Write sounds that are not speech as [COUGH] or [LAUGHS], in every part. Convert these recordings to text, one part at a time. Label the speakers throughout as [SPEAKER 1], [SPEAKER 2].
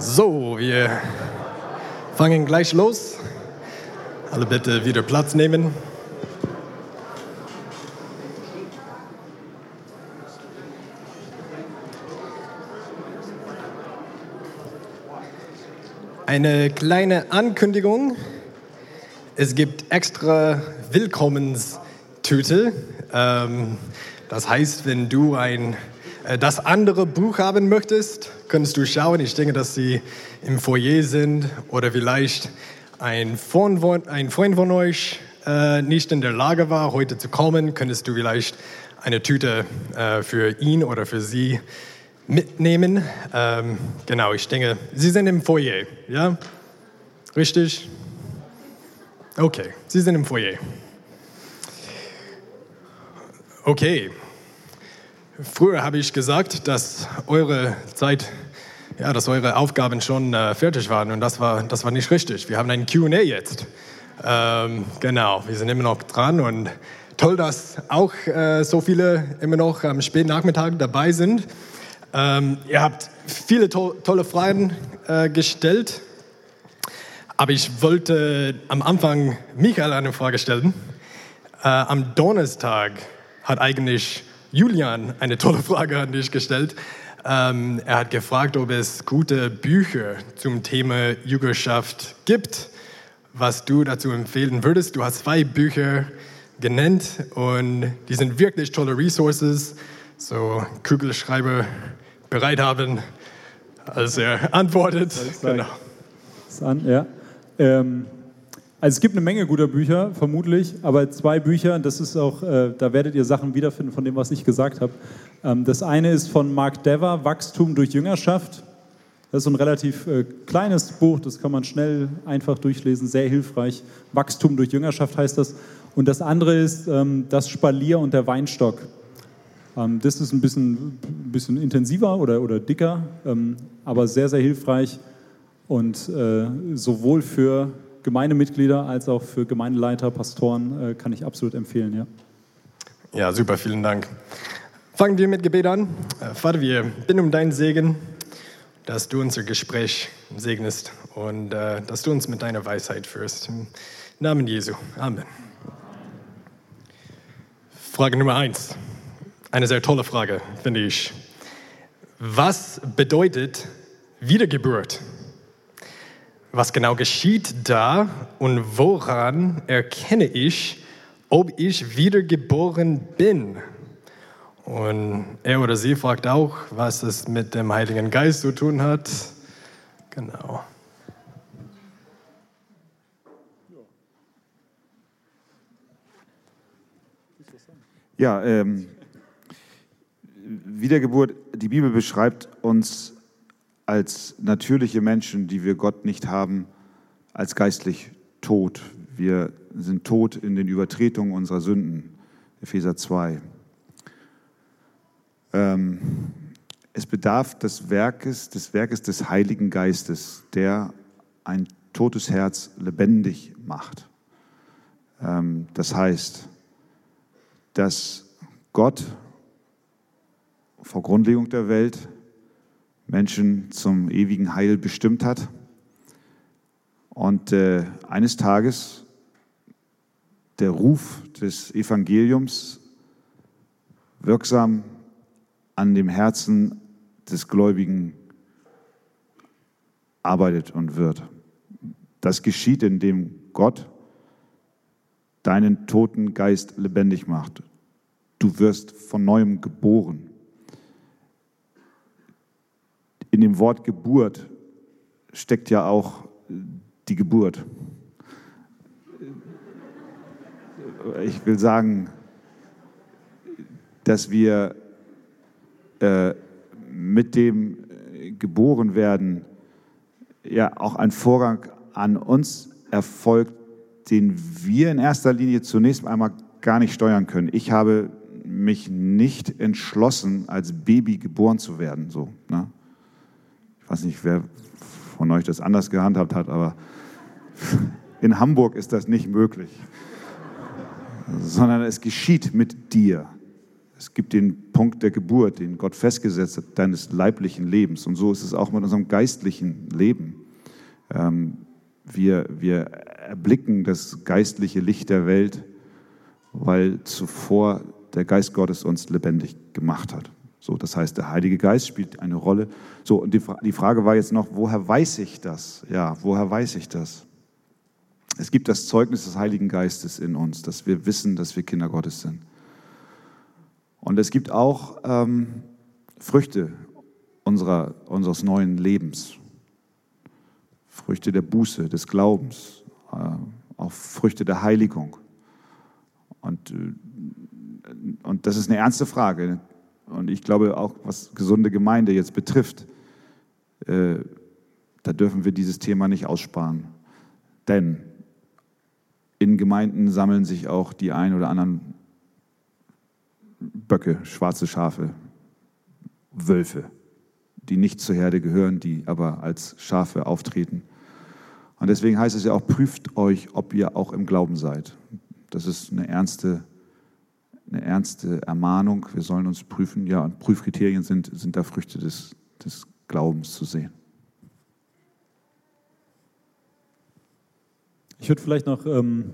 [SPEAKER 1] So, wir fangen gleich los. Alle bitte wieder Platz nehmen. Eine kleine Ankündigung. Es gibt extra Willkommenstüte. Ähm, das heißt, wenn du ein äh, das andere Buch haben möchtest, könntest du schauen. Ich denke, dass sie im Foyer sind oder vielleicht ein Freund von, ein Freund von euch äh, nicht in der Lage war, heute zu kommen, könntest du vielleicht eine Tüte äh, für ihn oder für sie mitnehmen. Ähm, genau, ich denke, sie sind im Foyer, ja? Richtig? Okay, sie sind im Foyer. Okay. Früher habe ich gesagt, dass eure Zeit, ja, dass eure Aufgaben schon äh, fertig waren und das war, das war nicht richtig. Wir haben ein Q&A jetzt. Ähm, genau, wir sind immer noch dran und toll, dass auch äh, so viele immer noch am späten Nachmittag dabei sind. Ähm, ihr habt viele to tolle Fragen äh, gestellt, aber ich wollte am Anfang Michael eine Frage stellen. Äh, am Donnerstag hat eigentlich Julian eine tolle Frage an dich gestellt. Ähm, er hat gefragt, ob es gute Bücher zum Thema Jüngerschaft gibt, was du dazu empfehlen würdest. Du hast zwei Bücher genannt und die sind wirklich tolle Resources. So Kugelschreiber bereit haben, als er antwortet. Genau.
[SPEAKER 2] An, ja. Ähm, also es gibt eine Menge guter Bücher, vermutlich, aber zwei Bücher, das ist auch, äh, da werdet ihr Sachen wiederfinden von dem, was ich gesagt habe. Ähm, das eine ist von Mark Dever, Wachstum durch Jüngerschaft. Das ist ein relativ äh, kleines Buch, das kann man schnell, einfach durchlesen, sehr hilfreich. Wachstum durch Jüngerschaft heißt das. Und das andere ist ähm, Das Spalier und der Weinstock. Ähm, das ist ein bisschen, bisschen intensiver oder, oder dicker, ähm, aber sehr, sehr hilfreich und äh, sowohl für Gemeindemitglieder als auch für Gemeindeleiter, Pastoren äh, kann ich absolut empfehlen. Ja.
[SPEAKER 1] ja, super, vielen Dank. Fangen wir mit Gebet an. Äh, Vater, wir bitten um deinen Segen, dass du unser Gespräch segnest und äh, dass du uns mit deiner Weisheit führst. Im Namen Jesu. Amen. Frage Nummer eins. Eine sehr tolle Frage, finde ich. Was bedeutet Wiedergeburt? Was genau geschieht da und woran erkenne ich, ob ich wiedergeboren bin? Und er oder sie fragt auch, was es mit dem Heiligen Geist zu tun hat. Genau.
[SPEAKER 3] Ja, ähm, Wiedergeburt, die Bibel beschreibt uns als natürliche Menschen, die wir Gott nicht haben, als geistlich tot. Wir sind tot in den Übertretungen unserer Sünden. Epheser 2. Ähm, es bedarf des Werkes, des Werkes des Heiligen Geistes, der ein totes Herz lebendig macht. Ähm, das heißt, dass Gott vor Grundlegung der Welt Menschen zum ewigen Heil bestimmt hat. Und äh, eines Tages der Ruf des Evangeliums wirksam an dem Herzen des Gläubigen arbeitet und wird. Das geschieht, indem Gott deinen toten Geist lebendig macht. Du wirst von neuem geboren. In dem Wort Geburt steckt ja auch die Geburt. Ich will sagen, dass wir äh, mit dem Geborenwerden ja auch ein Vorgang an uns erfolgt, den wir in erster Linie zunächst einmal gar nicht steuern können. Ich habe mich nicht entschlossen, als Baby geboren zu werden. So, ne? Ich weiß nicht, wer von euch das anders gehandhabt hat, aber in Hamburg ist das nicht möglich. Sondern es geschieht mit dir. Es gibt den Punkt der Geburt, den Gott festgesetzt hat, deines leiblichen Lebens. Und so ist es auch mit unserem geistlichen Leben. Ähm, wir, wir erblicken das geistliche Licht der Welt, weil zuvor der Geist Gottes uns lebendig gemacht hat. So, das heißt, der Heilige Geist spielt eine Rolle. So, und die, die Frage war jetzt noch, woher weiß ich das? Ja, woher weiß ich das? Es gibt das Zeugnis des Heiligen Geistes in uns, dass wir wissen, dass wir Kinder Gottes sind. Und es gibt auch ähm, Früchte unserer, unseres neuen Lebens. Früchte der Buße, des Glaubens, äh, auch Früchte der Heiligung. Und, äh, und das ist eine ernste Frage. Und ich glaube auch, was gesunde Gemeinde jetzt betrifft, äh, da dürfen wir dieses Thema nicht aussparen. Denn in Gemeinden sammeln sich auch die ein oder anderen Böcke, schwarze Schafe, Wölfe, die nicht zur Herde gehören, die aber als Schafe auftreten. Und deswegen heißt es ja auch, prüft euch, ob ihr auch im Glauben seid. Das ist eine ernste, eine ernste Ermahnung. Wir sollen uns prüfen. Ja, und Prüfkriterien sind, sind da Früchte des, des Glaubens zu sehen.
[SPEAKER 2] Ich würde vielleicht noch ähm,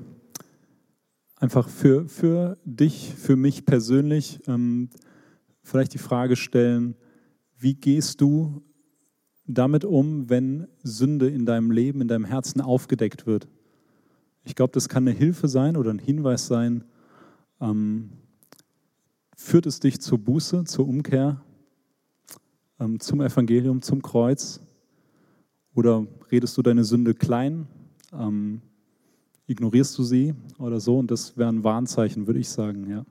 [SPEAKER 2] einfach für, für dich, für mich persönlich ähm, vielleicht die Frage stellen, wie gehst du damit um, wenn Sünde in deinem Leben, in deinem Herzen aufgedeckt wird? Ich glaube, das kann eine Hilfe sein oder ein Hinweis sein. Ähm, führt es dich zur Buße, zur Umkehr, ähm, zum Evangelium, zum Kreuz? Oder redest du deine Sünde klein? Ähm, ignorierst du sie oder so? Und das wäre ein Warnzeichen, würde ich sagen, ja.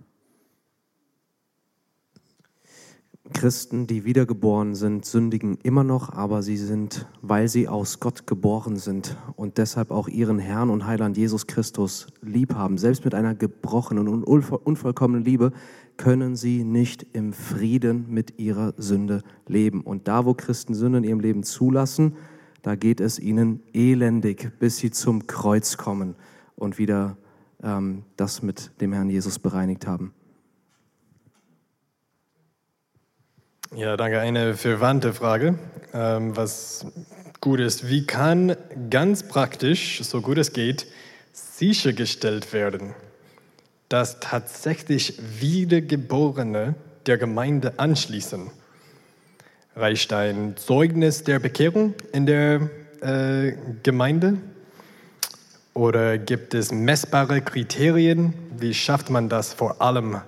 [SPEAKER 4] Christen, die wiedergeboren sind, sündigen immer noch, aber sie sind, weil sie aus Gott geboren sind und deshalb auch ihren Herrn und Heiland Jesus Christus lieb haben, selbst mit einer gebrochenen und unvollkommenen Liebe, können sie nicht im Frieden mit ihrer Sünde leben. Und da, wo Christen Sünde in ihrem Leben zulassen, da geht es ihnen elendig, bis sie zum Kreuz kommen und wieder ähm, das mit dem Herrn Jesus bereinigt haben.
[SPEAKER 1] Ja, danke. Eine verwandte Frage, ähm, was gut ist. Wie kann ganz praktisch, so gut es geht, sichergestellt werden, dass tatsächlich Wiedergeborene der Gemeinde anschließen? Reicht ein Zeugnis der Bekehrung in der äh, Gemeinde? Oder gibt es messbare Kriterien? Wie schafft man das vor allem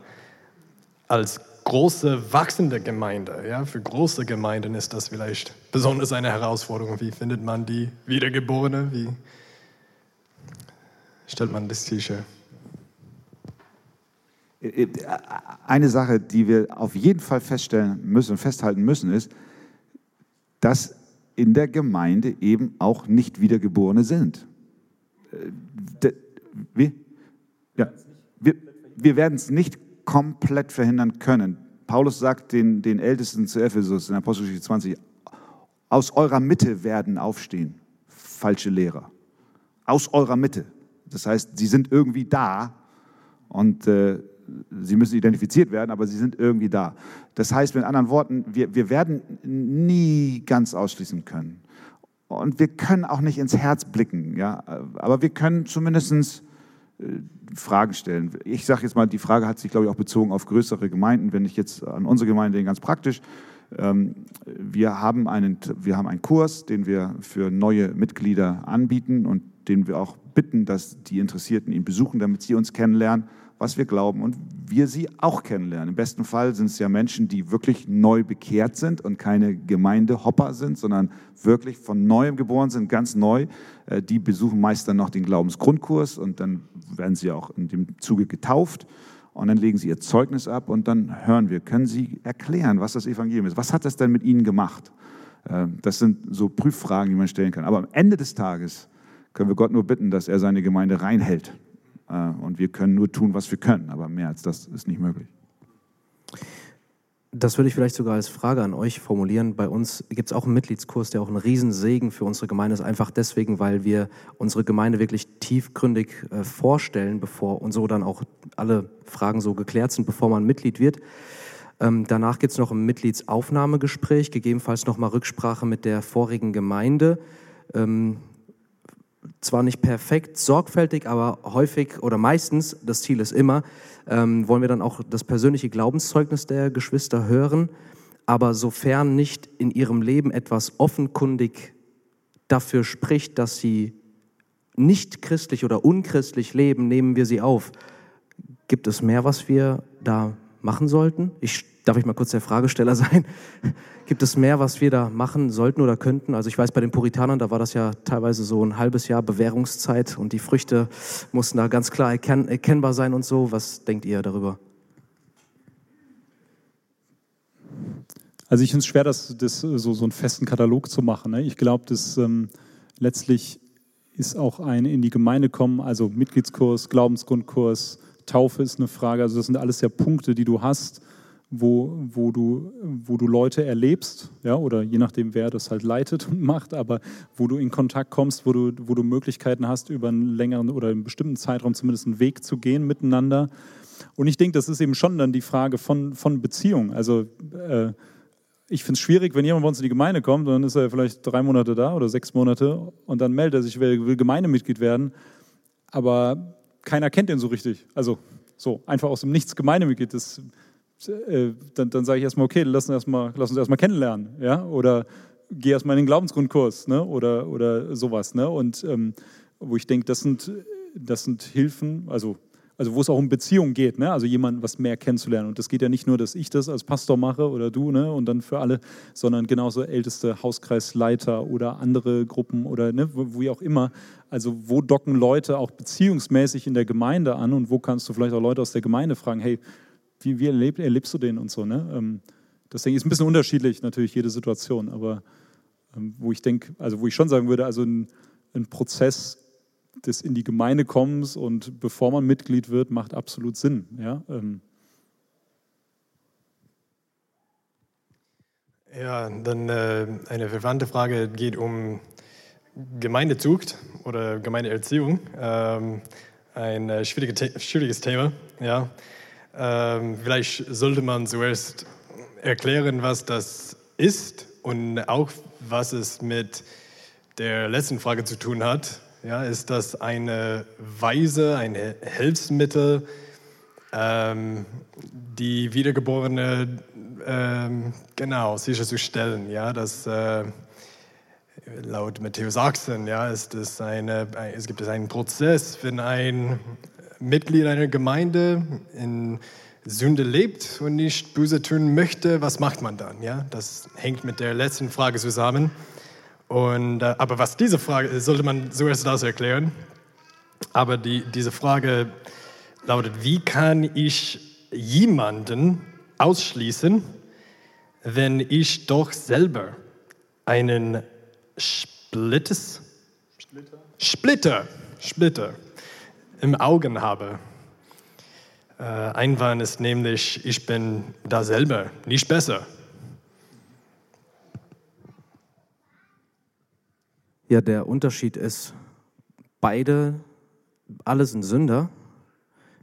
[SPEAKER 1] als große, wachsende Gemeinde? Ja, für große Gemeinden ist das vielleicht besonders eine Herausforderung. Wie findet man die Wiedergeborene? Wie stellt man das sicher?
[SPEAKER 3] Eine Sache, die wir auf jeden Fall feststellen müssen und festhalten müssen, ist, dass in der Gemeinde eben auch nicht Wiedergeborene sind. Äh, wie? Ja. Wir, wir werden es nicht komplett verhindern können. Paulus sagt den, den Ältesten zu Ephesus in Apostelgeschichte 20, aus eurer Mitte werden aufstehen falsche Lehrer. Aus eurer Mitte. Das heißt, sie sind irgendwie da und äh, sie müssen identifiziert werden, aber sie sind irgendwie da. Das heißt, mit anderen Worten, wir, wir werden nie ganz ausschließen können. Und wir können auch nicht ins Herz blicken, ja? aber wir können zumindest äh, Fragen stellen. Ich sage jetzt mal, die Frage hat sich, glaube ich, auch bezogen auf größere Gemeinden. Wenn ich jetzt an unsere Gemeinde denke, ganz praktisch, ähm, wir haben, einen, wir haben einen Kurs, den wir für neue Mitglieder anbieten und den wir auch bitten, dass die Interessierten ihn besuchen, damit sie uns kennenlernen was wir glauben und wir sie auch kennenlernen. Im besten Fall sind es ja Menschen, die wirklich neu bekehrt sind und keine Gemeindehopper sind, sondern wirklich von neuem geboren sind, ganz neu. Äh, die besuchen meist dann noch den Glaubensgrundkurs und dann werden sie auch in dem Zuge getauft. Und dann legen sie ihr Zeugnis ab und dann hören wir, können sie erklären, was das Evangelium ist. Was hat das denn mit ihnen gemacht? Äh, das sind so Prüffragen, die man stellen kann. Aber am Ende des Tages können wir Gott nur bitten, dass er seine Gemeinde reinhält und wir können nur tun, was wir können, aber mehr als das ist nicht möglich.
[SPEAKER 4] Das würde ich vielleicht sogar als Frage an euch formulieren. Bei uns gibt es auch einen Mitgliedskurs, der auch ein Riesensegen für unsere Gemeinde ist. Einfach deswegen, weil wir unsere Gemeinde wirklich tiefgründig äh, vorstellen, bevor und so dann auch alle Fragen so geklärt sind, bevor man Mitglied wird. Ähm, danach gibt es noch ein Mitgliedsaufnahmegespräch, gegebenenfalls nochmal Rücksprache mit der vorigen Gemeinde. Ähm, zwar nicht perfekt, sorgfältig, aber häufig oder meistens, das Ziel ist immer, ähm, wollen wir dann auch das persönliche Glaubenszeugnis der Geschwister hören. Aber sofern nicht in ihrem Leben etwas offenkundig dafür spricht, dass sie nicht christlich oder unchristlich leben, nehmen wir sie auf. Gibt es mehr, was wir da machen sollten? Ich Darf ich mal kurz der Fragesteller [LAUGHS] sein? Gibt es mehr, was wir da machen sollten oder könnten? Also ich weiß, bei den Puritanern, da war das ja teilweise so ein halbes Jahr Bewährungszeit und die Früchte mussten da ganz klar erkenn erkennbar sein und so. Was denkt ihr darüber?
[SPEAKER 2] Also ich finde es schwer, das, das, so, so einen festen Katalog zu machen. Ne? Ich glaube, dass ähm, letztlich ist auch ein in die Gemeinde kommen, also Mitgliedskurs, Glaubensgrundkurs, Taufe ist eine Frage. Also das sind alles ja Punkte, die du hast wo, wo, du, wo du Leute erlebst, ja, oder je nachdem, wer das halt leitet und [LAUGHS] macht, aber wo du in Kontakt kommst, wo du, wo du Möglichkeiten hast, über einen längeren oder einen bestimmten Zeitraum zumindest einen Weg zu gehen miteinander. Und ich denke, das ist eben schon dann die Frage von, von Beziehung. Also äh, ich finde es schwierig, wenn jemand bei uns in die Gemeinde kommt, dann ist er vielleicht drei Monate da oder sechs Monate und dann meldet er sich, will, will Gemeindemitglied werden, aber keiner kennt ihn so richtig. Also so, einfach aus dem Nichts Gemeindemitglied. Das äh, dann, dann sage ich erstmal, okay, lass uns erstmal, lass uns erstmal kennenlernen, ja, oder geh erstmal in den Glaubensgrundkurs, ne, oder, oder sowas, ne, und ähm, wo ich denke, das sind, das sind Hilfen, also, also wo es auch um Beziehungen geht, ne, also jemanden was mehr kennenzulernen. Und das geht ja nicht nur, dass ich das als Pastor mache oder du, ne, und dann für alle, sondern genauso älteste Hauskreisleiter oder andere Gruppen oder, ne, wie auch immer, also wo docken Leute auch beziehungsmäßig in der Gemeinde an und wo kannst du vielleicht auch Leute aus der Gemeinde fragen, hey, wie, wie erleb, erlebst du den und so. Ne? Ähm, ich ist ein bisschen unterschiedlich, natürlich jede Situation, aber ähm, wo ich denke, also wo ich schon sagen würde, also ein, ein Prozess des in die Gemeinde kommens und bevor man Mitglied wird, macht absolut Sinn. Ja, ähm.
[SPEAKER 1] ja dann äh, eine verwandte Frage geht um Gemeindezucht oder Gemeindeerziehung. Ähm, ein äh, schwieriges Thema. Ja. Ähm, vielleicht sollte man zuerst erklären, was das ist und auch, was es mit der letzten Frage zu tun hat. Ja, ist das eine Weise, ein Hilfsmittel, ähm, die Wiedergeborene ähm, genau sicherzustellen? Ja, dass äh, laut Matthäus 18 ja, ist es, eine, es gibt es einen Prozess, wenn ein Mitglied einer Gemeinde in Sünde lebt und nicht böse tun möchte, was macht man dann? Ja, das hängt mit der letzten Frage zusammen. Und, äh, aber was diese Frage sollte man zuerst das erklären. Aber die, diese Frage lautet: Wie kann ich jemanden ausschließen, wenn ich doch selber einen Splittes, Splitter, Splitter, Splitter im Augen habe. Äh, Einwand ist nämlich, ich bin da selber nicht besser.
[SPEAKER 4] Ja, der Unterschied ist, beide, alle sind Sünder.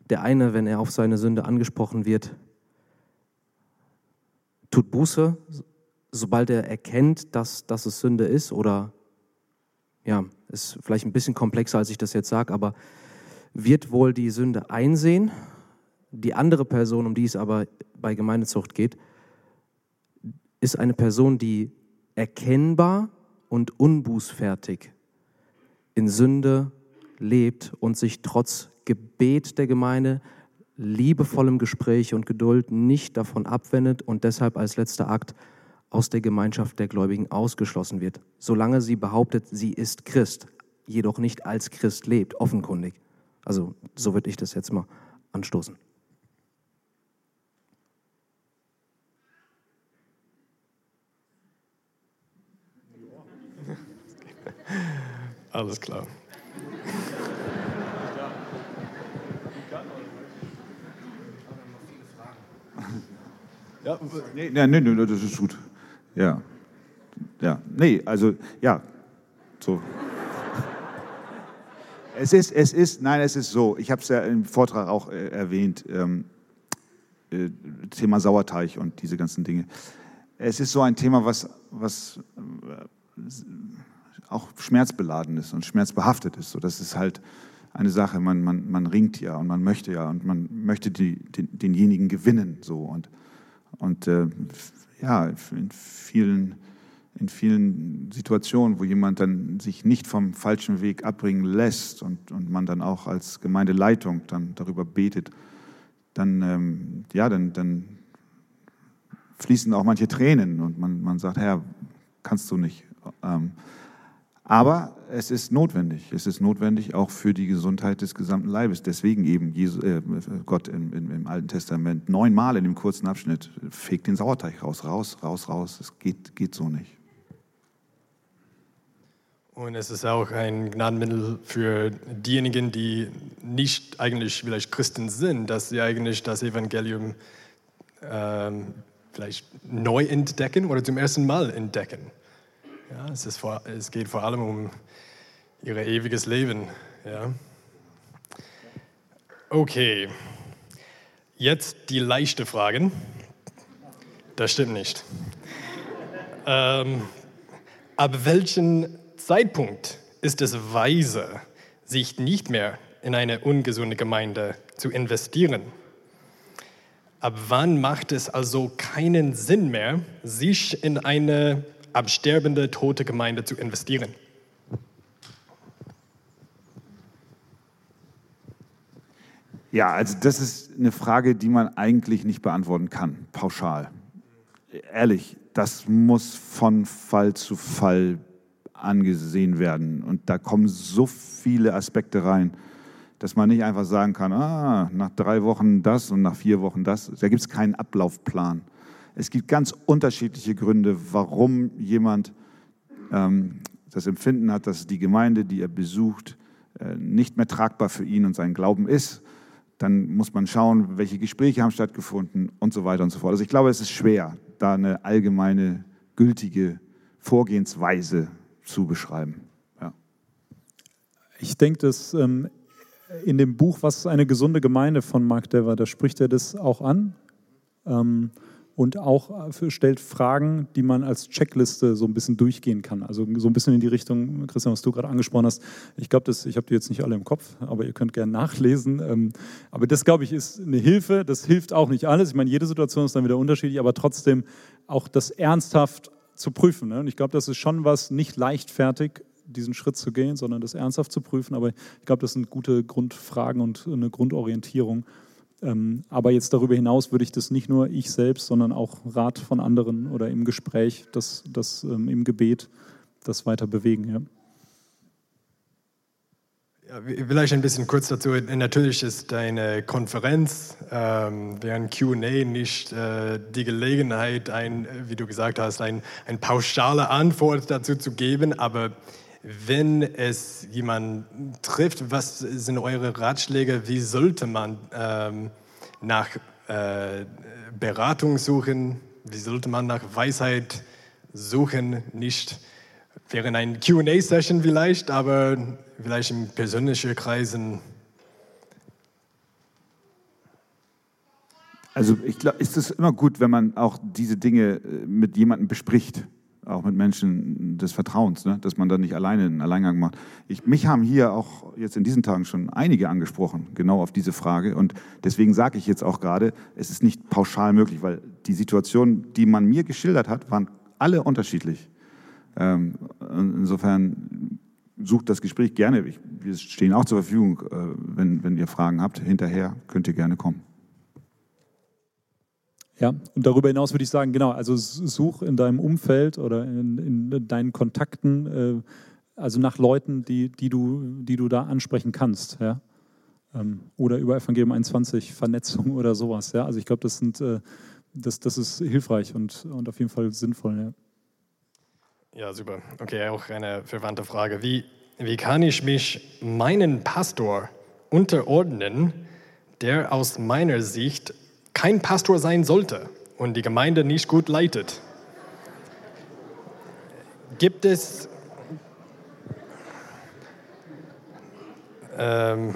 [SPEAKER 4] Der eine, wenn er auf seine Sünde angesprochen wird, tut Buße, sobald er erkennt, dass, dass es Sünde ist oder ja, ist vielleicht ein bisschen komplexer, als ich das jetzt sage, aber wird wohl die Sünde einsehen. Die andere Person, um die es aber bei Gemeindezucht geht, ist eine Person, die erkennbar und unbußfertig in Sünde lebt und sich trotz Gebet der Gemeinde, liebevollem Gespräch und Geduld nicht davon abwendet und deshalb als letzter Akt aus der Gemeinschaft der Gläubigen ausgeschlossen wird, solange sie behauptet, sie ist Christ, jedoch nicht als Christ lebt, offenkundig. Also so würde ich das jetzt mal anstoßen. [LAUGHS]
[SPEAKER 1] Alles klar. [LAUGHS]
[SPEAKER 3] Ja. Nee, nee, nee, nee, das ist gut. Ja. Ja, nee, also, ja, so. Es ist, es ist, nein, es ist so. Ich habe es ja im Vortrag auch äh, erwähnt. Ähm, äh, Thema Sauerteig und diese ganzen Dinge. Es ist so ein Thema, was, was äh, auch schmerzbeladen ist und schmerzbehaftet ist. So, das ist halt eine Sache. Man, man, man ringt ja und man möchte ja und man möchte die, den, denjenigen gewinnen. So und, und äh, ja, in vielen in vielen Situationen, wo jemand dann sich nicht vom falschen Weg abbringen lässt und, und man dann auch als Gemeindeleitung dann darüber betet, dann, ähm, ja, dann, dann fließen auch manche Tränen und man, man sagt, Herr, kannst du nicht. Ähm, aber es ist notwendig. Es ist notwendig auch für die Gesundheit des gesamten Leibes. Deswegen eben Jesu, äh, Gott im, im, im, Alten Testament neunmal in dem kurzen Abschnitt fegt den Sauerteig raus, raus, raus, raus. Es geht, geht so nicht.
[SPEAKER 1] Und es ist auch ein Gnadenmittel für diejenigen, die nicht eigentlich vielleicht Christen sind, dass sie eigentlich das Evangelium ähm, vielleicht neu entdecken oder zum ersten Mal entdecken. Ja, es, ist vor, es geht vor allem um ihr ewiges Leben. Ja. Okay, jetzt die leichte Fragen. Das stimmt nicht. Ähm, ab welchen Zeitpunkt ist es weise, sich nicht mehr in eine ungesunde Gemeinde zu investieren. Ab wann macht es also keinen Sinn mehr, sich in eine absterbende, tote Gemeinde zu investieren?
[SPEAKER 3] Ja, also das ist eine Frage, die man eigentlich nicht beantworten kann, pauschal. Ehrlich, das muss von Fall zu Fall angesehen werden. Und da kommen so viele Aspekte rein, dass man nicht einfach sagen kann, ah, nach drei Wochen das und nach vier Wochen das. Da gibt es keinen Ablaufplan. Es gibt ganz unterschiedliche Gründe, warum jemand ähm, das Empfinden hat, dass die Gemeinde, die er besucht, äh, nicht mehr tragbar für ihn und seinen Glauben ist. Dann muss man schauen, welche Gespräche haben stattgefunden und so weiter und so fort. Also ich glaube, es ist schwer, da eine allgemeine, gültige Vorgehensweise zu beschreiben. Ja.
[SPEAKER 2] Ich denke, dass ähm, in dem Buch Was ist eine gesunde Gemeinde von Mark Dever, da spricht er das auch an ähm, und auch äh, stellt Fragen, die man als Checkliste so ein bisschen durchgehen kann. Also so ein bisschen in die Richtung, Christian, was du gerade angesprochen hast. Ich glaube, ich habe die jetzt nicht alle im Kopf, aber ihr könnt gerne nachlesen. Ähm, aber das, glaube ich, ist eine Hilfe. Das hilft auch nicht alles. Ich meine, jede Situation ist dann wieder unterschiedlich, aber trotzdem auch das ernsthaft zu prüfen. Ne? Und ich glaube, das ist schon was, nicht leichtfertig diesen Schritt zu gehen, sondern das ernsthaft zu prüfen. Aber ich glaube, das sind gute Grundfragen und eine Grundorientierung. Ähm, aber jetzt darüber hinaus würde ich das nicht nur ich selbst, sondern auch Rat von anderen oder im Gespräch, das, das ähm, im Gebet, das weiter bewegen.
[SPEAKER 1] Ja. Vielleicht ein bisschen kurz dazu. Natürlich ist deine Konferenz ähm, während QA nicht äh, die Gelegenheit, ein, wie du gesagt hast, eine ein pauschale Antwort dazu zu geben. Aber wenn es jemanden trifft, was sind eure Ratschläge? Wie sollte man ähm, nach äh, Beratung suchen? Wie sollte man nach Weisheit suchen? Nicht während einer QA-Session vielleicht, aber vielleicht in persönlichen Kreisen?
[SPEAKER 3] Also ich glaube, ist es immer gut, wenn man auch diese Dinge äh, mit jemandem bespricht, auch mit Menschen des Vertrauens, ne? dass man da nicht alleine einen Alleingang macht. Ich, mich haben hier auch jetzt in diesen Tagen schon einige angesprochen, genau auf diese Frage. Und deswegen sage ich jetzt auch gerade, es ist nicht pauschal möglich, weil die Situationen, die man mir geschildert hat, waren alle unterschiedlich. Ähm, insofern sucht das Gespräch gerne. Wir stehen auch zur Verfügung, äh, wenn, wenn ihr Fragen habt. Hinterher könnt ihr gerne kommen.
[SPEAKER 2] Ja, und darüber hinaus würde ich sagen, genau, also such in deinem Umfeld oder in, in deinen Kontakten, äh, also nach Leuten, die, die, du, die du da ansprechen kannst. Ja? Ähm, oder über Evangelium 21 Vernetzung oder sowas. Ja? Also ich glaube, das, äh, das, das ist hilfreich und, und auf jeden Fall sinnvoll. Ja.
[SPEAKER 1] Ja, super. Okay, auch eine verwandte Frage. Wie, wie kann ich mich meinen Pastor unterordnen, der aus meiner Sicht kein Pastor sein sollte, und die Gemeinde nicht gut leitet. Gibt es ähm,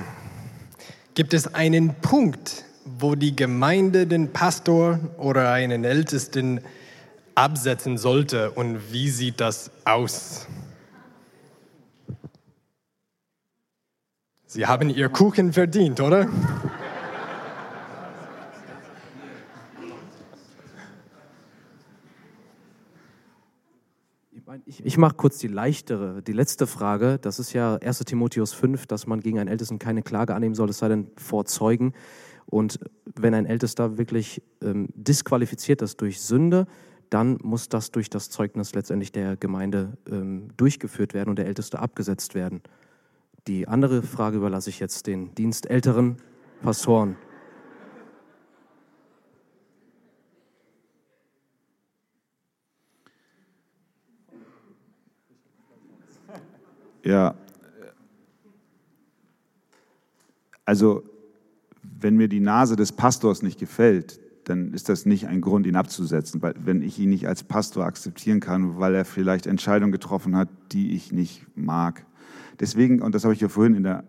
[SPEAKER 1] gibt es einen Punkt, wo die Gemeinde den Pastor oder einen Ältesten absetzen sollte und wie sieht das aus? Sie haben Ihr Kuchen verdient, oder?
[SPEAKER 4] Ich, ich mache kurz die leichtere, die letzte Frage. Das ist ja 1 Timotheus 5, dass man gegen einen Ältesten keine Klage annehmen soll, es sei denn vor Zeugen. Und wenn ein Ältester wirklich ähm, disqualifiziert ist durch Sünde, dann muss das durch das Zeugnis letztendlich der Gemeinde ähm, durchgeführt werden und der Älteste abgesetzt werden. Die andere Frage überlasse ich jetzt den dienstälteren Pastoren.
[SPEAKER 3] Ja, also wenn mir die Nase des Pastors nicht gefällt, dann ist das nicht ein Grund, ihn abzusetzen, weil wenn ich ihn nicht als Pastor akzeptieren kann, weil er vielleicht Entscheidungen getroffen hat, die ich nicht mag. Deswegen, und das habe ich ja vorhin in der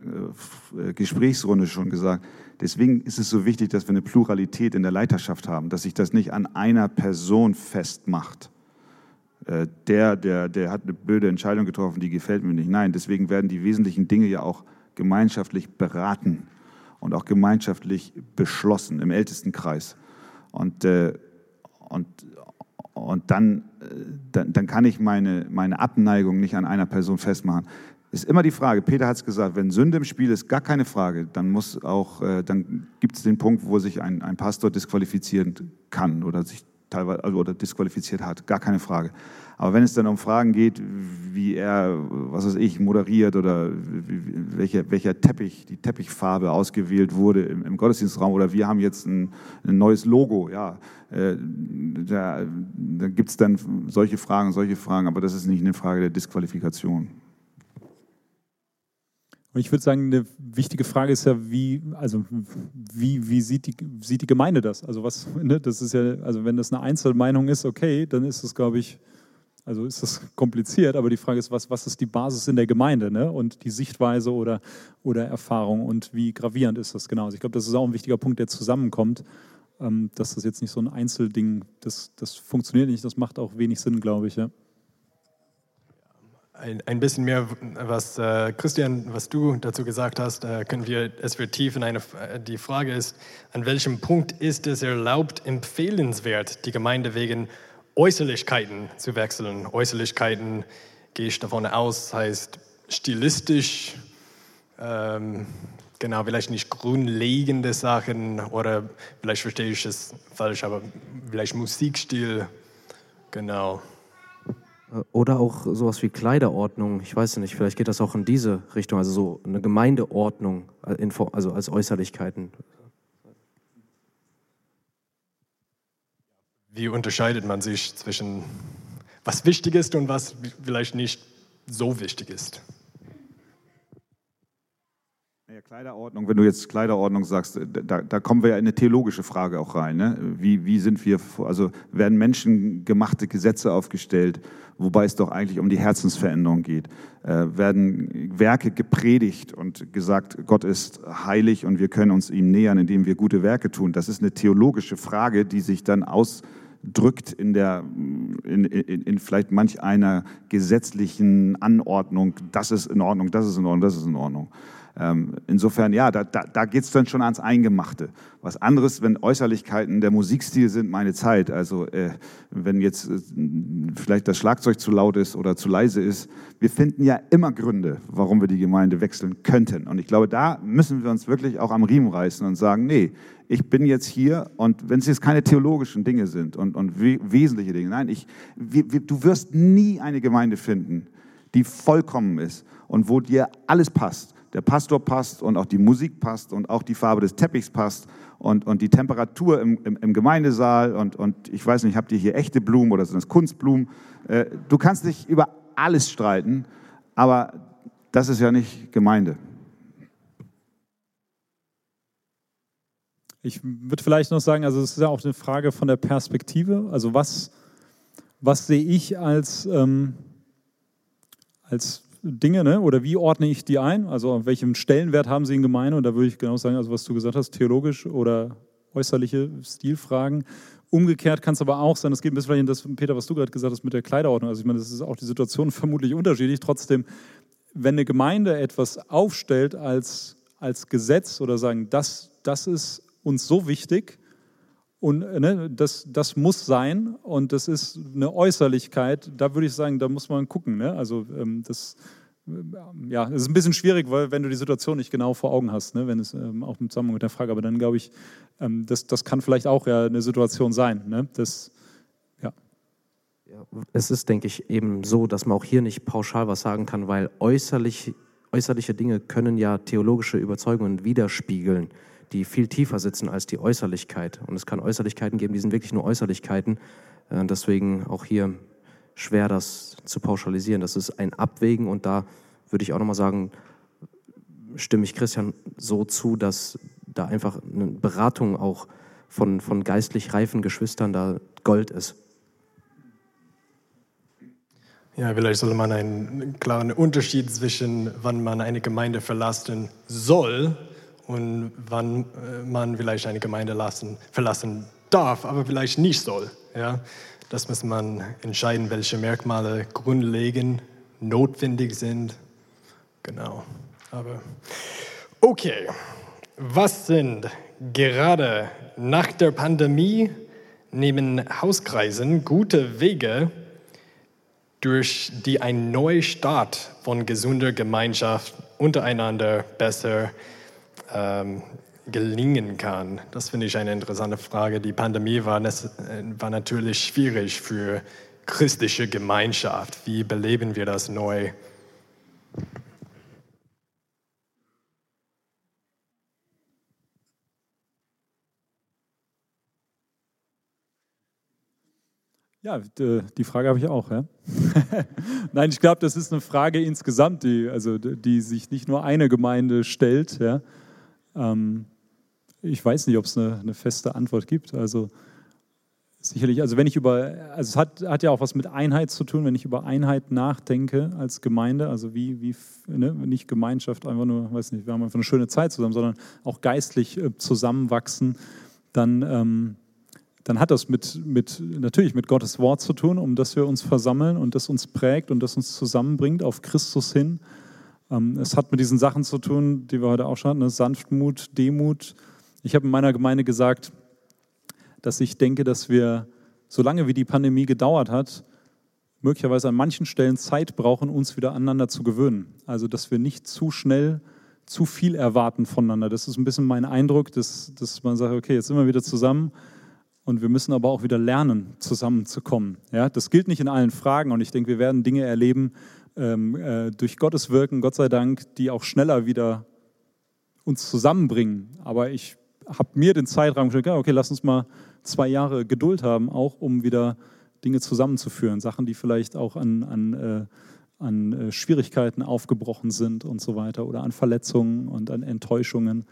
[SPEAKER 3] äh, Gesprächsrunde schon gesagt, deswegen ist es so wichtig, dass wir eine Pluralität in der Leiterschaft haben, dass sich das nicht an einer Person festmacht. Äh, der, der, der hat eine blöde Entscheidung getroffen, die gefällt mir nicht. Nein, deswegen werden die wesentlichen Dinge ja auch gemeinschaftlich beraten und auch gemeinschaftlich beschlossen im Ältestenkreis. Und, äh, und, und dann, äh, dann, dann kann ich meine, meine Abneigung nicht an einer Person festmachen. Ist immer die Frage, Peter hat es gesagt, wenn Sünde im Spiel ist, gar keine Frage, dann, muss auch, äh, dann gibt es den Punkt, wo sich ein, ein Pastor disqualifizieren kann oder sich teilweise also, oder disqualifiziert hat, gar keine Frage. Aber wenn es dann um Fragen geht, wie er, was weiß ich, moderiert oder welcher, welcher Teppich, die Teppichfarbe ausgewählt wurde im, im Gottesdienstraum oder wir haben jetzt ein, ein neues Logo, ja, äh, da, da gibt es dann solche Fragen, solche Fragen, aber das ist nicht eine Frage der Disqualifikation.
[SPEAKER 2] Und ich würde sagen, eine wichtige Frage ist ja, wie, also wie, wie sieht, die, sieht die Gemeinde das? Also was, ne, das ist ja, also wenn das eine Einzelmeinung ist, okay, dann ist das, glaube ich, also ist das kompliziert, aber die Frage ist, was, was ist die Basis in der Gemeinde ne? und die Sichtweise oder, oder Erfahrung und wie gravierend ist das genau? Also ich glaube, das ist auch ein wichtiger Punkt, der zusammenkommt, ähm, dass das jetzt nicht so ein Einzelding, das, das funktioniert nicht, das macht auch wenig Sinn, glaube ich. Ja.
[SPEAKER 1] Ein, ein bisschen mehr, was äh, Christian, was du dazu gesagt hast, äh, können wir es vertiefen. Eine, äh, die Frage ist, an welchem Punkt ist es erlaubt, empfehlenswert, die Gemeinde wegen Äußerlichkeiten zu wechseln. Äußerlichkeiten, gehe ich davon aus, heißt stilistisch, ähm, genau, vielleicht nicht grundlegende Sachen oder vielleicht verstehe ich es falsch, aber vielleicht Musikstil, genau.
[SPEAKER 4] Oder auch sowas wie Kleiderordnung, ich weiß nicht, vielleicht geht das auch in diese Richtung, also so eine Gemeindeordnung, äh, also als Äußerlichkeiten.
[SPEAKER 1] Wie unterscheidet man sich zwischen was wichtig ist und was vielleicht nicht so wichtig ist?
[SPEAKER 3] Kleiderordnung, wenn du jetzt Kleiderordnung sagst, da, da, kommen wir ja in eine theologische Frage auch rein. Ne? Wie, wie sind wir, also werden menschengemachte Gesetze aufgestellt, wobei es doch eigentlich um die Herzensveränderung geht? Äh, werden Werke gepredigt und gesagt, Gott ist heilig und wir können uns ihm nähern, indem wir gute Werke tun? Das ist eine theologische Frage, die sich dann aus drückt in, der, in, in, in, vielleicht manch einer gesetzlichen Anordnung, das ist in Ordnung, das ist in Ordnung, das ist in Ordnung. Ähm, insofern, ja, da, da, da geht es dann schon ans Eingemachte. Was anderes, wenn Äußerlichkeiten der Musikstil sind, meine Zeit. Also äh, wenn jetzt äh, vielleicht das Schlagzeug zu laut ist oder zu leise ist. Wir finden ja immer Gründe, warum wir die Gemeinde wechseln könnten. Und ich glaube, da müssen wir uns wirklich auch am Riemen reißen und sagen, nee, ich bin jetzt hier und wenn es jetzt keine theologischen Dinge sind und, und we wesentliche Dinge, nein, ich, wir, wir, du wirst nie eine Gemeinde finden, die vollkommen ist und wo dir alles passt der Pastor passt und auch die Musik passt und auch die Farbe des Teppichs passt und, und die Temperatur im, im, im Gemeindesaal und, und ich weiß nicht, habt ihr hier echte Blumen oder sind das Kunstblumen? Äh, du kannst dich über alles streiten, aber das ist ja nicht Gemeinde.
[SPEAKER 2] Ich würde vielleicht noch sagen, also es ist ja auch eine Frage von der Perspektive. Also was, was sehe ich als, ähm, als Dinge, ne? oder wie ordne ich die ein? Also welchen Stellenwert haben sie in Gemeinde? Und da würde ich genau sagen, also was du gesagt hast, theologisch oder äußerliche Stilfragen. Umgekehrt kann es aber auch sein, das geht ein bisschen in das, Peter, was du gerade gesagt hast mit der Kleiderordnung. Also ich meine, das ist auch die Situation [LAUGHS] vermutlich unterschiedlich. Trotzdem, wenn eine Gemeinde etwas aufstellt als, als Gesetz oder sagen, das, das ist uns so wichtig und ne, das, das muss sein und das ist eine Äußerlichkeit, da würde ich sagen, da muss man gucken. Ne? Also ähm, das ja, es ist ein bisschen schwierig, weil wenn du die Situation nicht genau vor Augen hast, ne, wenn es ähm, auch im Zusammenhang mit der Frage, aber dann glaube ich, ähm, das, das kann vielleicht auch ja eine Situation sein. Ne? Das, ja.
[SPEAKER 4] ja. Es ist, denke ich, eben so, dass man auch hier nicht pauschal was sagen kann, weil äußerlich, äußerliche Dinge können ja theologische Überzeugungen widerspiegeln, die viel tiefer sitzen als die Äußerlichkeit. Und es kann Äußerlichkeiten geben, die sind wirklich nur Äußerlichkeiten. Äh, deswegen auch hier schwer, das zu pauschalisieren. Das ist ein Abwägen und da würde ich auch nochmal sagen, stimme ich Christian so zu, dass da einfach eine Beratung auch von, von geistlich reifen Geschwistern da Gold ist.
[SPEAKER 1] Ja, vielleicht sollte man einen klaren Unterschied zwischen, wann man eine Gemeinde verlassen soll und wann äh, man vielleicht eine Gemeinde lassen, verlassen darf, aber vielleicht nicht soll. Ja? Das muss man entscheiden, welche Merkmale grundlegend notwendig sind. Genau. Aber okay, was sind gerade nach der Pandemie neben Hauskreisen gute Wege, durch die ein Neustart von gesunder Gemeinschaft untereinander besser ähm, gelingen kann? Das finde ich eine interessante Frage. Die Pandemie war, war natürlich schwierig für christliche Gemeinschaft. Wie beleben wir das neu?
[SPEAKER 2] Ja, die Frage habe ich auch. Ja? [LAUGHS] Nein, ich glaube, das ist eine Frage insgesamt, die, also, die sich nicht nur eine Gemeinde stellt. Ja? Ähm, ich weiß nicht, ob es eine, eine, feste Antwort gibt. Also sicherlich, also wenn ich über, also es hat, hat ja auch was mit Einheit zu tun, wenn ich über Einheit nachdenke als Gemeinde, also wie, wie ne, nicht Gemeinschaft, einfach nur, weiß nicht, wir haben einfach eine schöne Zeit zusammen, sondern auch geistlich äh, zusammenwachsen, dann, ähm, dann hat das mit, mit, natürlich mit Gottes Wort zu tun, um das wir uns versammeln und das uns prägt und das uns zusammenbringt auf Christus hin. Ähm, es hat mit diesen Sachen zu tun, die wir heute auch schon hatten, ne? Sanftmut, Demut, ich habe in meiner Gemeinde gesagt, dass ich denke, dass wir, solange wie die Pandemie gedauert hat, möglicherweise an manchen Stellen Zeit brauchen, uns wieder aneinander zu gewöhnen. Also, dass wir nicht zu schnell zu viel erwarten voneinander. Das ist ein bisschen mein Eindruck, dass, dass man sagt, okay, jetzt sind wir wieder zusammen und wir müssen aber auch wieder lernen, zusammenzukommen. Ja, das gilt nicht in allen Fragen und ich denke, wir werden Dinge erleben ähm, äh, durch Gottes Wirken, Gott sei Dank, die auch schneller wieder uns zusammenbringen. Aber ich habe mir den Zeitraum gestellt, okay, lass uns mal zwei Jahre Geduld haben, auch um wieder Dinge zusammenzuführen. Sachen, die vielleicht auch an, an, äh, an äh, Schwierigkeiten aufgebrochen sind und so weiter oder an Verletzungen und an Enttäuschungen.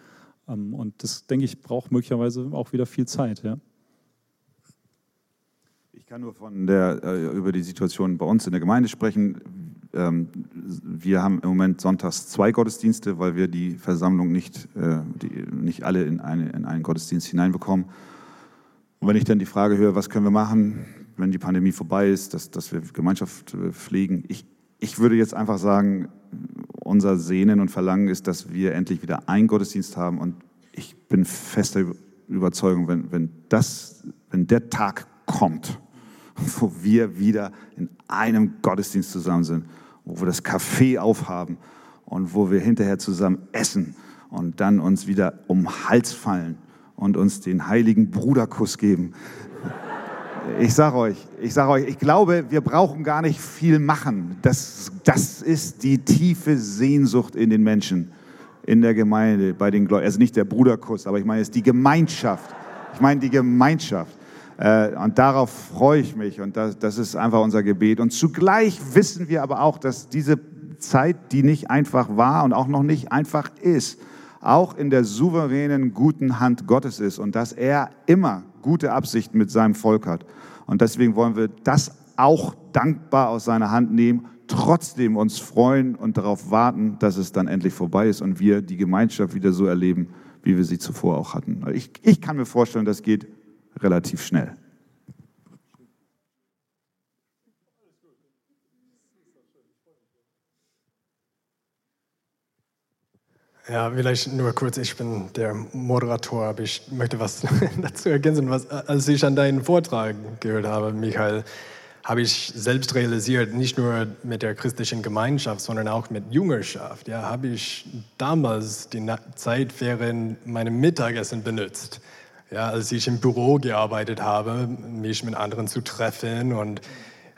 [SPEAKER 2] Ähm, und das, denke ich, braucht möglicherweise auch wieder viel Zeit. Ja.
[SPEAKER 3] Ich kann nur von der, äh, über die Situation bei uns in der Gemeinde sprechen. Ähm, wir haben im Moment sonntags zwei Gottesdienste, weil wir die Versammlung nicht, äh, die, nicht alle in, eine, in einen Gottesdienst hineinbekommen. Und wenn ich dann die Frage höre, was können wir machen, wenn die Pandemie vorbei ist, dass, dass wir Gemeinschaft äh, pflegen, ich, ich würde jetzt einfach sagen, unser Sehnen und Verlangen ist, dass wir endlich wieder einen Gottesdienst haben. Und ich bin fester Überzeugung, wenn, wenn, das, wenn der Tag kommt, [LAUGHS] wo wir wieder in einem Gottesdienst zusammen sind, wo wir das Café aufhaben und wo wir hinterher zusammen essen und dann uns wieder um den Hals fallen und uns den heiligen Bruderkuss geben. Ich sage euch, ich sage euch, ich glaube, wir brauchen gar nicht viel machen. Das, das ist die tiefe Sehnsucht in den Menschen, in der Gemeinde, bei den Gläubigen. Also nicht der Bruderkuss, aber ich meine, es ist die Gemeinschaft. Ich meine die Gemeinschaft. Äh, und darauf freue ich mich und das, das ist einfach unser Gebet. Und zugleich wissen wir aber auch, dass diese Zeit, die nicht einfach war und auch noch nicht einfach ist, auch in der souveränen, guten Hand Gottes ist und dass er immer gute Absichten mit seinem Volk hat. Und deswegen wollen wir das auch dankbar aus seiner Hand nehmen, trotzdem uns freuen und darauf warten, dass es dann endlich vorbei ist und wir die Gemeinschaft wieder so erleben, wie wir sie zuvor auch hatten. Ich, ich kann mir vorstellen, das geht relativ schnell.
[SPEAKER 1] Ja, vielleicht nur kurz, ich bin der Moderator, aber ich möchte was [LAUGHS] dazu ergänzen. Was, als ich an deinen Vortrag gehört habe, Michael, habe ich selbst realisiert, nicht nur mit der christlichen Gemeinschaft, sondern auch mit Jüngerschaft. Ja, habe ich damals die Zeit während meinem Mittagessen benutzt. Ja, als ich im Büro gearbeitet habe, mich mit anderen zu treffen und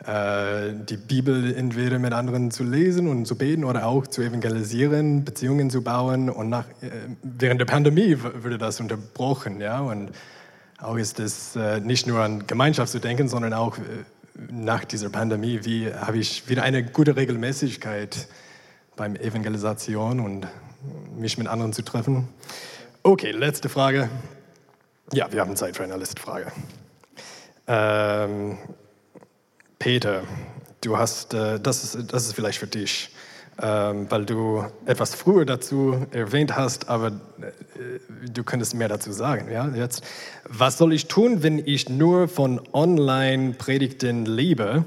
[SPEAKER 1] äh, die Bibel entweder mit anderen zu lesen und zu beten oder auch zu evangelisieren, Beziehungen zu bauen. Und nach, äh, während der Pandemie wurde das unterbrochen. Ja? Und auch ist es äh, nicht nur an Gemeinschaft zu denken, sondern auch nach dieser Pandemie, wie habe ich wieder eine gute Regelmäßigkeit beim Evangelisation und mich mit anderen zu treffen. Okay, letzte Frage. Ja, wir haben Zeit für eine letzte Frage. Ähm, Peter, du hast, äh, das, ist, das ist vielleicht für dich, ähm, weil du etwas früher dazu erwähnt hast, aber äh, du könntest mehr dazu sagen. Ja? Jetzt, was soll ich tun, wenn ich nur von Online-Predigten lebe,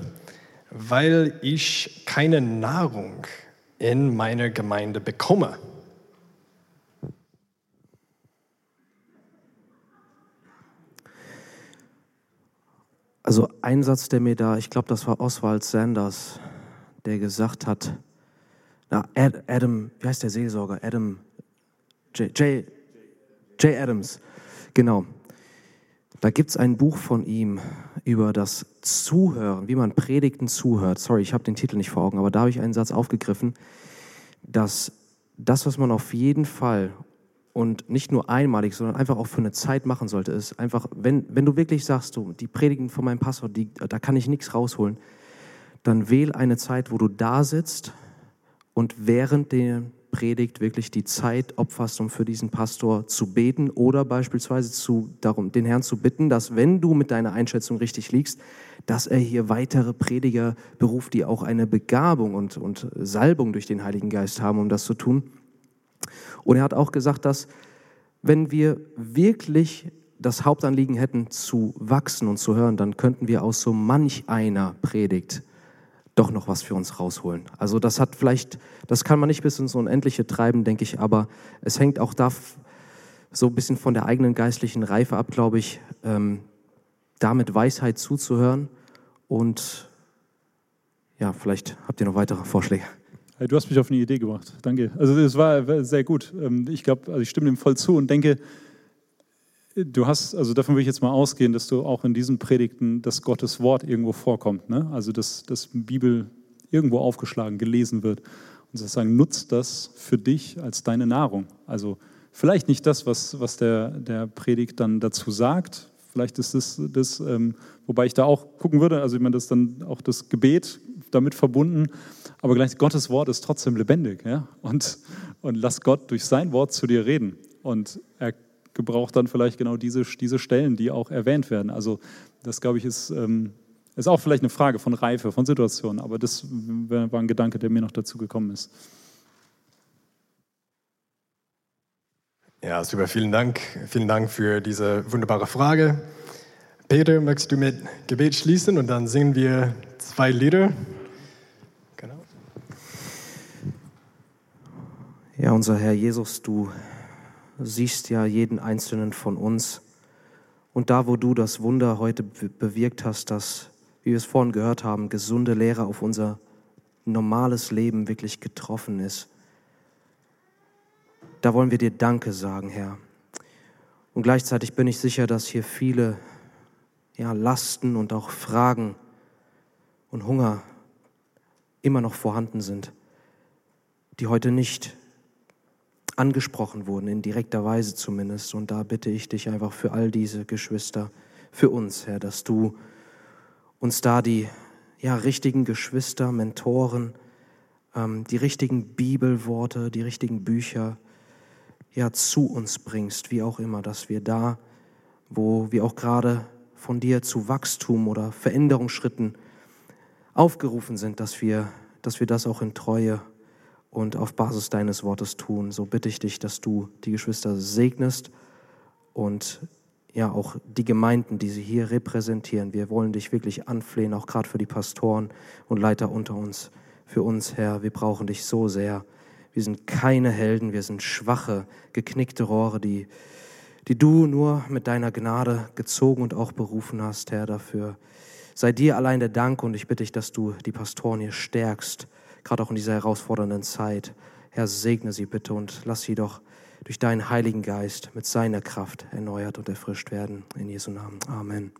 [SPEAKER 1] weil ich keine Nahrung in meiner Gemeinde bekomme?
[SPEAKER 4] Also ein Satz, der mir da, ich glaube, das war Oswald Sanders, der gesagt hat, na, Adam, wie heißt der Seelsorger? Adam, J. J. J. Adams, genau. Da gibt es ein Buch von ihm über das Zuhören, wie man Predigten zuhört. Sorry, ich habe den Titel nicht vor Augen, aber da habe ich einen Satz aufgegriffen, dass das, was man auf jeden Fall und nicht nur einmalig, sondern einfach auch für eine Zeit machen sollte, ist einfach, wenn, wenn du wirklich sagst, du, die Predigen von meinem Pastor, die, da kann ich nichts rausholen, dann wähl eine Zeit, wo du da sitzt und während der Predigt wirklich die Zeit opferst, um für diesen Pastor zu beten oder beispielsweise zu, darum, den Herrn zu bitten, dass wenn du mit deiner Einschätzung richtig liegst, dass er hier weitere Prediger beruft, die auch eine Begabung und, und Salbung durch den Heiligen Geist haben, um das zu tun. Und er hat auch gesagt, dass wenn wir wirklich das Hauptanliegen hätten, zu wachsen und zu hören, dann könnten wir aus so manch einer Predigt doch noch was für uns rausholen. Also das hat vielleicht, das kann man nicht bis ins Unendliche treiben, denke ich, aber es hängt auch da so ein bisschen von der eigenen geistlichen Reife ab, glaube ich, ähm, da Weisheit zuzuhören. Und ja, vielleicht habt ihr noch weitere Vorschläge.
[SPEAKER 2] Du hast mich auf eine Idee gebracht. Danke. Also es war sehr gut. Ähm, ich glaube, also ich stimme dem voll zu und denke, du hast, also davon will ich jetzt mal ausgehen, dass du auch in diesen Predigten das Gottes Wort irgendwo vorkommt. Ne? Also dass, dass Bibel irgendwo aufgeschlagen, gelesen wird. Und sozusagen nutzt das für dich als deine Nahrung. Also vielleicht nicht das, was, was der, der Predigt dann dazu sagt. Vielleicht ist das, das ähm, wobei ich da auch gucken würde, also ich meine, das dann auch das Gebet damit verbunden aber gleich Gottes Wort ist trotzdem lebendig. Ja? Und, und lass Gott durch sein Wort zu dir reden. Und er gebraucht dann vielleicht genau diese, diese Stellen, die auch erwähnt werden. Also das, glaube ich, ist, ähm, ist auch vielleicht eine Frage von Reife, von Situationen. Aber das war ein Gedanke, der mir noch dazu gekommen ist.
[SPEAKER 1] Ja, super, vielen Dank. Vielen Dank für diese wunderbare Frage. Peter, möchtest du mit Gebet schließen und dann singen wir zwei Lieder?
[SPEAKER 4] Ja, unser Herr Jesus, du siehst ja jeden einzelnen von uns. Und da, wo du das Wunder heute bewirkt hast, dass, wie wir es vorhin gehört haben, gesunde Lehre auf unser normales Leben wirklich getroffen ist, da wollen wir dir Danke sagen, Herr. Und gleichzeitig bin ich sicher, dass hier viele ja, Lasten und auch Fragen und Hunger immer noch vorhanden sind, die heute nicht angesprochen wurden, in direkter Weise zumindest. Und da bitte ich dich einfach für all diese Geschwister, für uns, Herr, dass du uns da die ja, richtigen Geschwister, Mentoren, ähm, die richtigen Bibelworte, die richtigen Bücher, ja zu uns bringst, wie auch immer, dass wir da, wo wir auch gerade von dir zu Wachstum oder Veränderungsschritten aufgerufen sind, dass wir, dass wir das auch in Treue und auf Basis deines Wortes tun. So bitte ich dich, dass du die Geschwister segnest und ja auch die Gemeinden, die sie hier repräsentieren. Wir wollen dich wirklich anflehen, auch gerade für die Pastoren und Leiter unter uns. Für uns, Herr, wir brauchen dich so sehr. Wir sind keine Helden, wir sind schwache, geknickte Rohre, die, die du nur mit deiner Gnade gezogen und auch berufen hast, Herr, dafür. Sei dir allein der Dank und ich bitte dich, dass du die Pastoren hier stärkst, gerade auch in dieser herausfordernden Zeit. Herr, segne sie bitte und lass sie doch durch deinen Heiligen Geist mit seiner Kraft erneuert und erfrischt werden. In Jesu Namen. Amen.